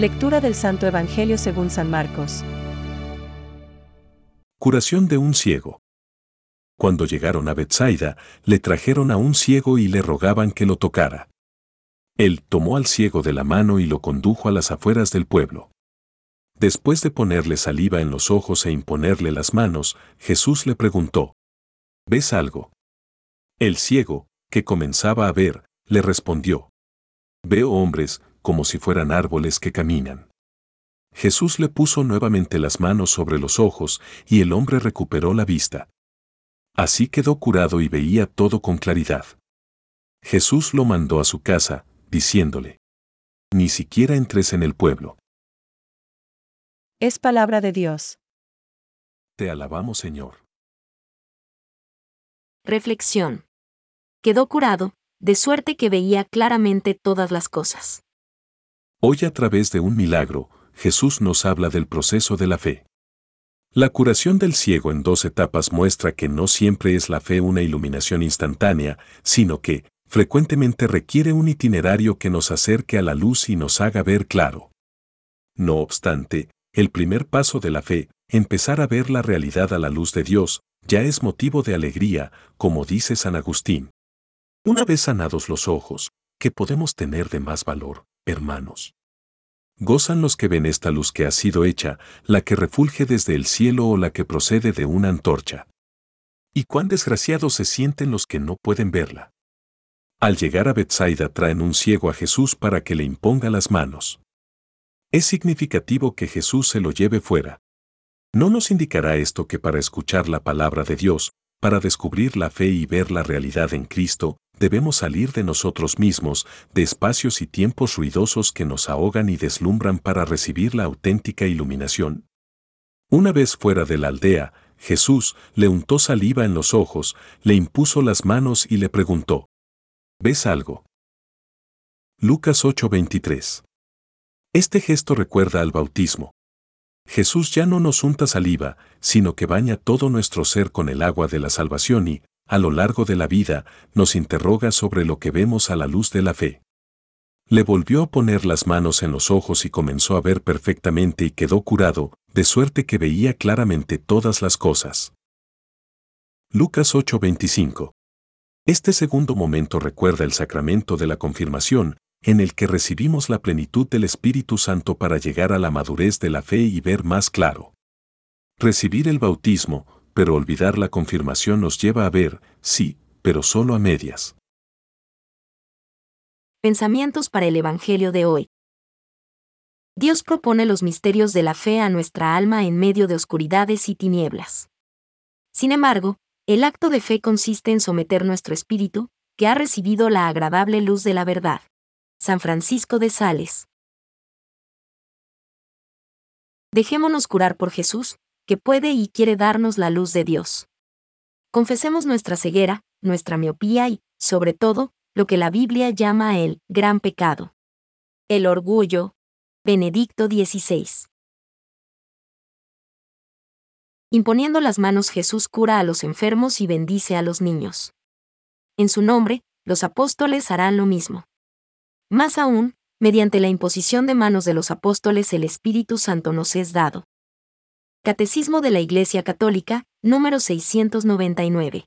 Lectura del Santo Evangelio según San Marcos. Curación de un ciego. Cuando llegaron a Bethsaida, le trajeron a un ciego y le rogaban que lo tocara. Él tomó al ciego de la mano y lo condujo a las afueras del pueblo. Después de ponerle saliva en los ojos e imponerle las manos, Jesús le preguntó, ¿Ves algo? El ciego, que comenzaba a ver, le respondió, Veo hombres, como si fueran árboles que caminan. Jesús le puso nuevamente las manos sobre los ojos y el hombre recuperó la vista. Así quedó curado y veía todo con claridad. Jesús lo mandó a su casa, diciéndole, Ni siquiera entres en el pueblo. Es palabra de Dios. Te alabamos Señor. Reflexión. Quedó curado, de suerte que veía claramente todas las cosas. Hoy a través de un milagro, Jesús nos habla del proceso de la fe. La curación del ciego en dos etapas muestra que no siempre es la fe una iluminación instantánea, sino que, frecuentemente requiere un itinerario que nos acerque a la luz y nos haga ver claro. No obstante, el primer paso de la fe, empezar a ver la realidad a la luz de Dios, ya es motivo de alegría, como dice San Agustín. Una vez sanados los ojos, ¿qué podemos tener de más valor, hermanos? Gozan los que ven esta luz que ha sido hecha, la que refulge desde el cielo o la que procede de una antorcha. Y cuán desgraciados se sienten los que no pueden verla. Al llegar a Bethsaida traen un ciego a Jesús para que le imponga las manos. Es significativo que Jesús se lo lleve fuera. ¿No nos indicará esto que para escuchar la palabra de Dios, para descubrir la fe y ver la realidad en Cristo, debemos salir de nosotros mismos, de espacios y tiempos ruidosos que nos ahogan y deslumbran para recibir la auténtica iluminación? Una vez fuera de la aldea, Jesús le untó saliva en los ojos, le impuso las manos y le preguntó, ¿Ves algo? Lucas 8:23 este gesto recuerda al bautismo. Jesús ya no nos unta saliva, sino que baña todo nuestro ser con el agua de la salvación y, a lo largo de la vida, nos interroga sobre lo que vemos a la luz de la fe. Le volvió a poner las manos en los ojos y comenzó a ver perfectamente y quedó curado, de suerte que veía claramente todas las cosas. Lucas 8:25 Este segundo momento recuerda el sacramento de la confirmación, en el que recibimos la plenitud del Espíritu Santo para llegar a la madurez de la fe y ver más claro. Recibir el bautismo, pero olvidar la confirmación nos lleva a ver, sí, pero solo a medias. Pensamientos para el Evangelio de hoy. Dios propone los misterios de la fe a nuestra alma en medio de oscuridades y tinieblas. Sin embargo, el acto de fe consiste en someter nuestro espíritu, que ha recibido la agradable luz de la verdad. San Francisco de Sales. Dejémonos curar por Jesús, que puede y quiere darnos la luz de Dios. Confesemos nuestra ceguera, nuestra miopía y, sobre todo, lo que la Biblia llama el gran pecado. El orgullo. Benedicto XVI. Imponiendo las manos Jesús cura a los enfermos y bendice a los niños. En su nombre, los apóstoles harán lo mismo. Más aún, mediante la imposición de manos de los apóstoles el Espíritu Santo nos es dado. Catecismo de la Iglesia Católica, número 699.